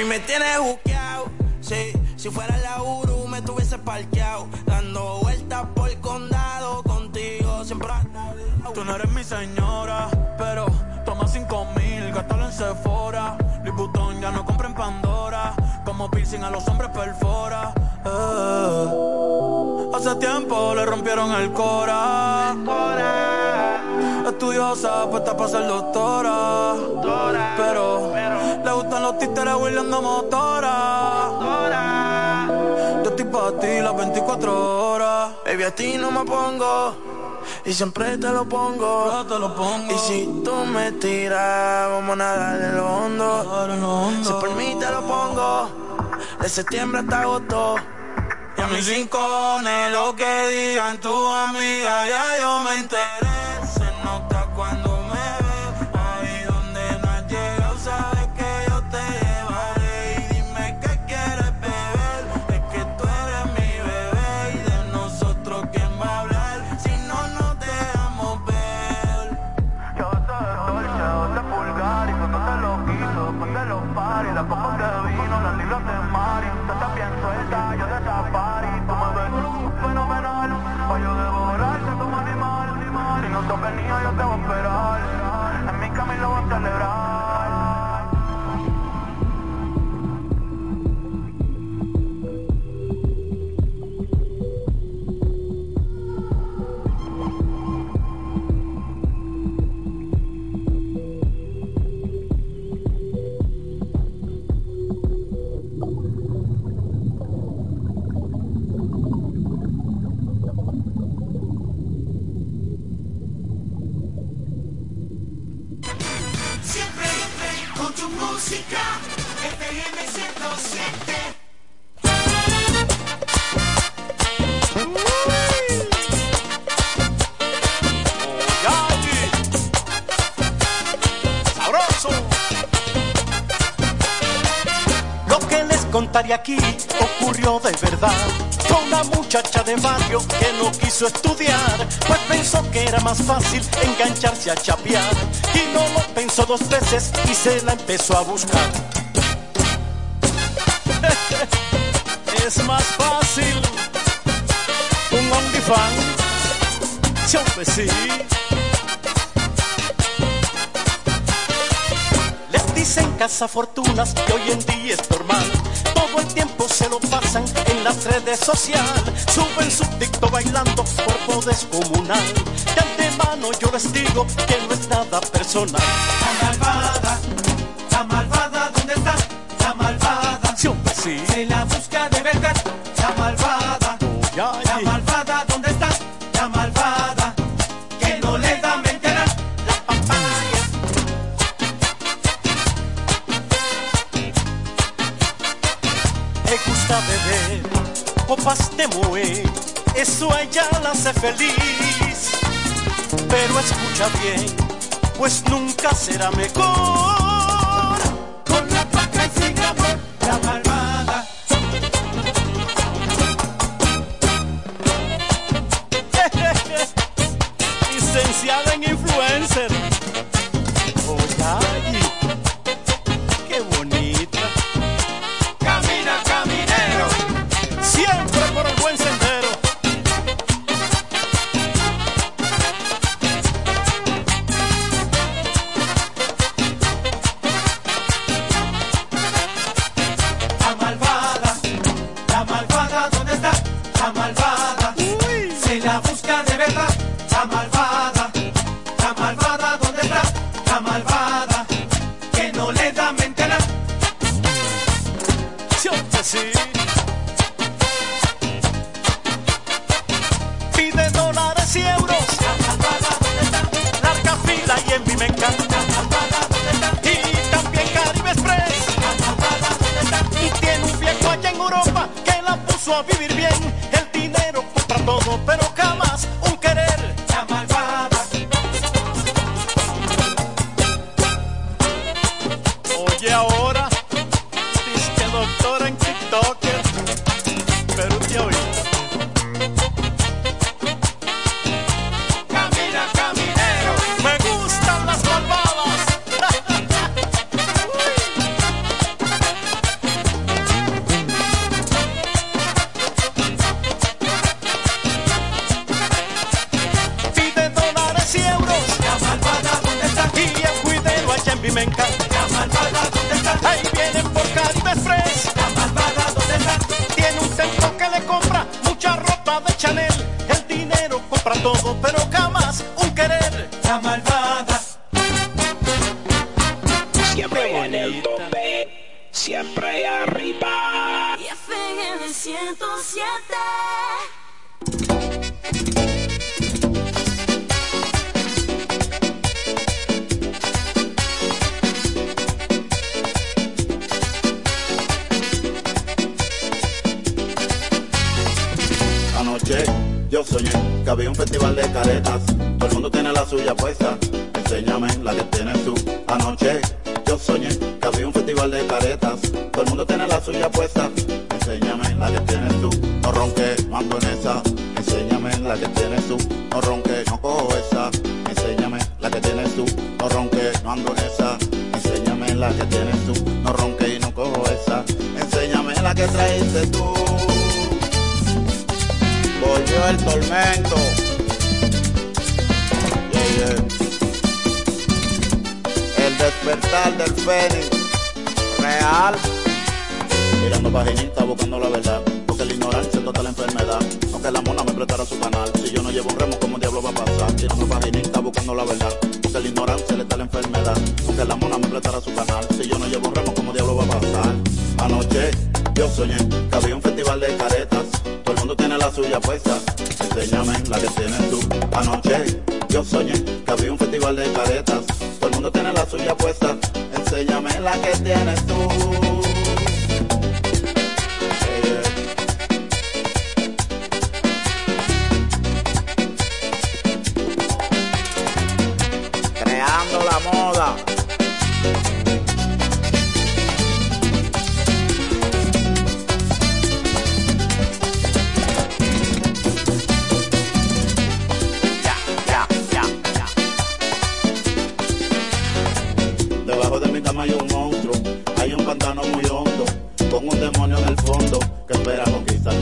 Mami, me tienes buqueado. Sí, si fuera la Uru me tuviese parqueado. Dando vueltas por el condado contigo. Siempre Tú no eres mi señora, pero toma cinco mil, gástalo en Sephora. Liputón ya no compra en Pandora. Como piercing a los hombres perfora. Eh. Hace tiempo le rompieron el cora. Estudiosa, puesta para ser doctora. Pero, le gustan los títeres huirleando motora. Yo estoy para ti las 24 horas. Baby, a ti no me pongo. Y siempre te lo pongo. te lo pongo. Y si tú me tiras, vamos a nadar en lo hondo. Si por mí te lo pongo. De septiembre hasta agosto. Y a mis rincones, lo que digan tu amiga, ya yo me enteré. Contaré aquí ocurrió de verdad con una muchacha de barrio que no quiso estudiar, pues pensó que era más fácil engancharse a chapear y no lo pensó dos veces y se la empezó a buscar. es más fácil un OnlyFans, siempre sí. Les dicen casa fortunas que hoy en día es normal todo el tiempo se lo pasan en las redes sociales. Suben su TikTok bailando cuerpo descomunal. De antemano yo les digo que no es nada personal. La malvada, la malvada, ¿dónde está? La malvada. Siempre sí. Se la busca de verdad. La malvada. La malvada, copas de moe, eso a ella la hace feliz. Pero escucha bien, pues nunca será mejor. Con la paca y sin amor. La malvada. Licenciada en influencer.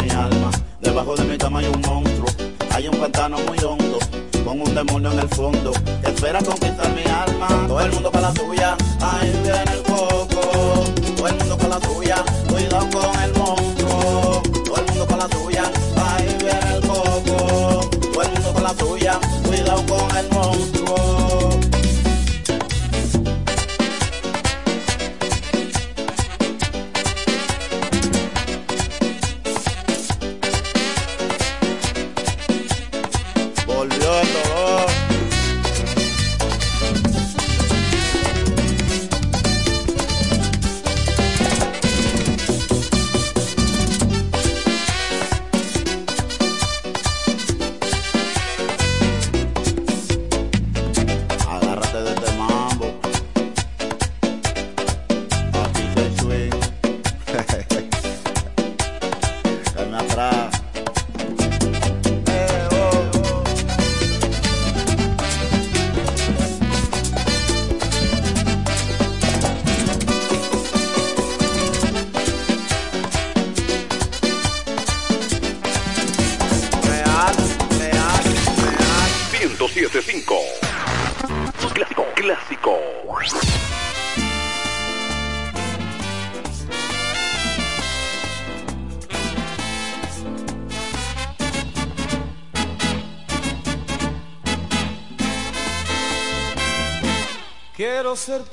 mi alma. Debajo de mi cama hay un monstruo, hay un pantano muy hondo, con un demonio en el fondo, que espera conquistar mi alma. Todo el mundo para la tuya, ahí viene el coco. Todo el mundo para la tuya,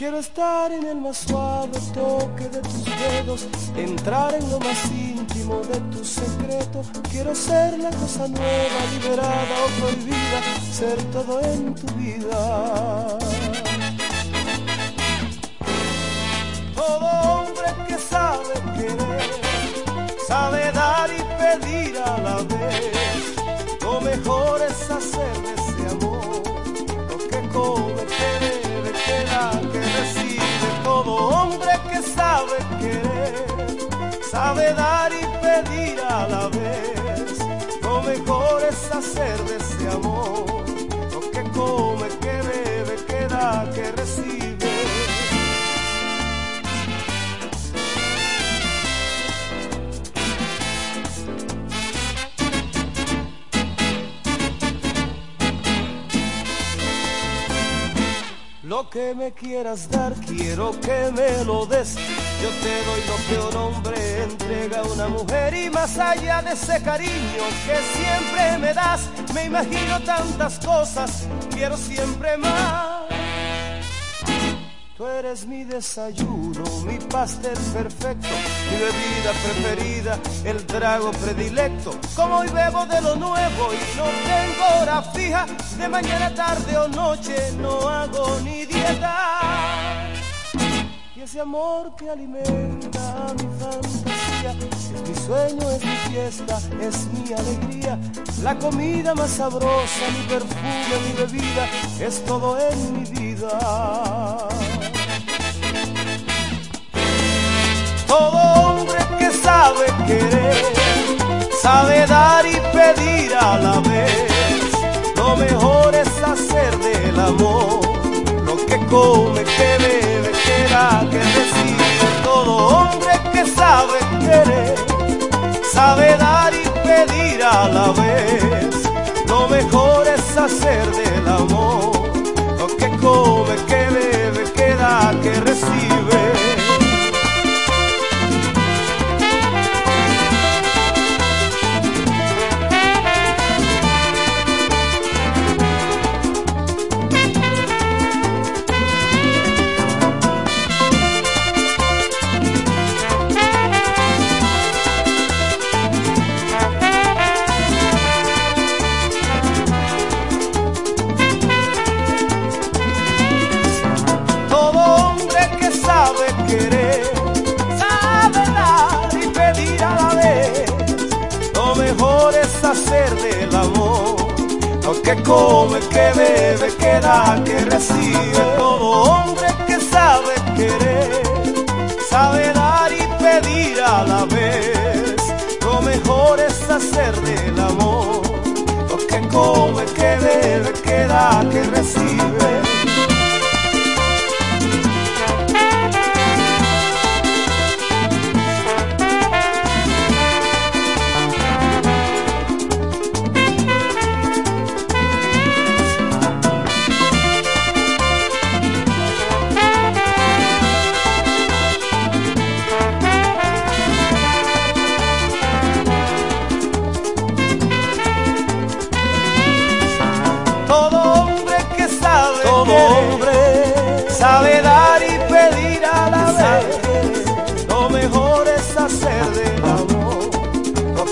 Quiero estar en el más suave toque de tus dedos, entrar en lo más íntimo de tu secreto. Quiero ser la cosa nueva, liberada o prohibida, ser todo en tu vida. Todo hombre que sabe querer, sabe dar y pedir a la vez. sabe dar y pedir a la vez. Lo mejor es hacer de ese amor lo que come, que bebe, que da, que recibe. Lo que me quieras dar, quiero que me lo des yo te doy lo que un hombre entrega a una mujer y más allá de ese cariño que siempre me das, me imagino tantas cosas, quiero siempre más. Tú eres mi desayuno, mi pastel perfecto, mi bebida preferida, el trago predilecto. Como hoy bebo de lo nuevo y no tengo hora fija, de mañana, tarde o noche no hago ni dieta. Y ese amor que alimenta mi fantasía, es mi sueño, es mi fiesta, es mi alegría. La comida más sabrosa, mi perfume, mi bebida, es todo en mi vida. Todo hombre que sabe querer, sabe dar y pedir a la vez. Lo mejor es hacer del amor lo que come, que que que recibe. Todo hombre que sabe querer, sabe dar y pedir a la vez. Lo mejor es hacer del amor lo que come, que bebe, que da, que recibe. Que come, que bebe, que da, que recibe. Todo hombre que sabe querer, sabe dar y pedir a la vez. Lo mejor es hacer del amor lo que come, que bebe, que da, que recibe.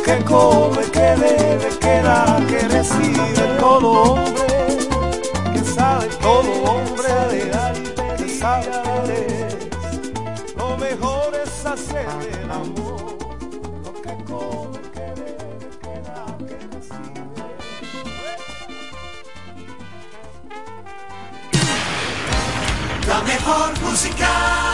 Que come, que bebe, que da, que recibe. Todo hombre que sabe, todo hombre de dar pedir a la vez. Lo mejor es hacer del amor lo que come, que que que recibe. La mejor música.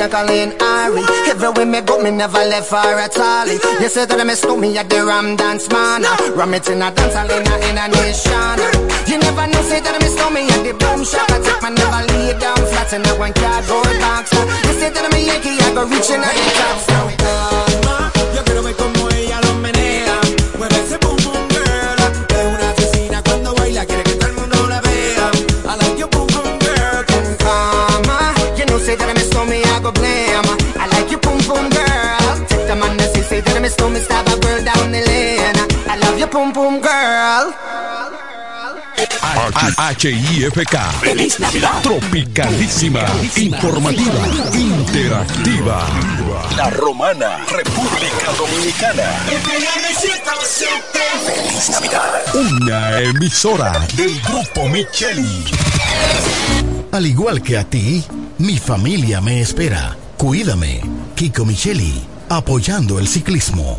Jacqueline Ari. Everywhere me go, me never left for at all. You say that I stole me at the Ram Dance Man. Ram it in a dance hall in a, nation. You never know, say that I stole me at the boom shop. I take my never lay down flat in a one car cardboard box. You say that I'm a Yankee, I go reaching out the top. pum pum girl. HIFK. Feliz Navidad. Tropicalísima. Informativa. Interactiva. La Romana. República Dominicana. Feliz Navidad. Una emisora del Grupo Micheli. Al igual que a ti, mi familia me espera. Cuídame. Kiko Micheli. Apoyando el ciclismo.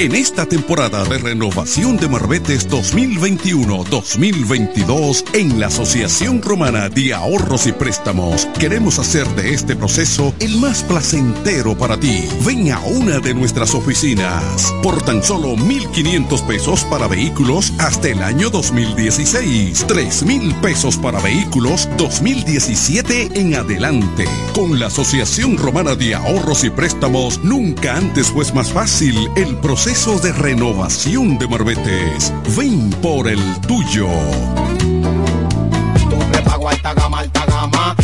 En esta temporada de renovación de Marbetes 2021-2022 en la Asociación Romana de Ahorros y Préstamos, queremos hacer de este proceso el más placentero para ti. Ven a una de nuestras oficinas por tan solo 1.500 pesos para vehículos hasta el año 2016, 3.000 pesos para vehículos 2017 en adelante. Con la Asociación Romana de Ahorros y préstamos, nunca antes fue más fácil el proceso de renovación de Marbetes. Ven por el tuyo.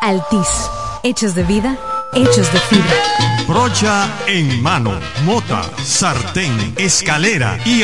Altis, hechos de vida, hechos de fibra. Brocha en mano, mota, sartén, escalera y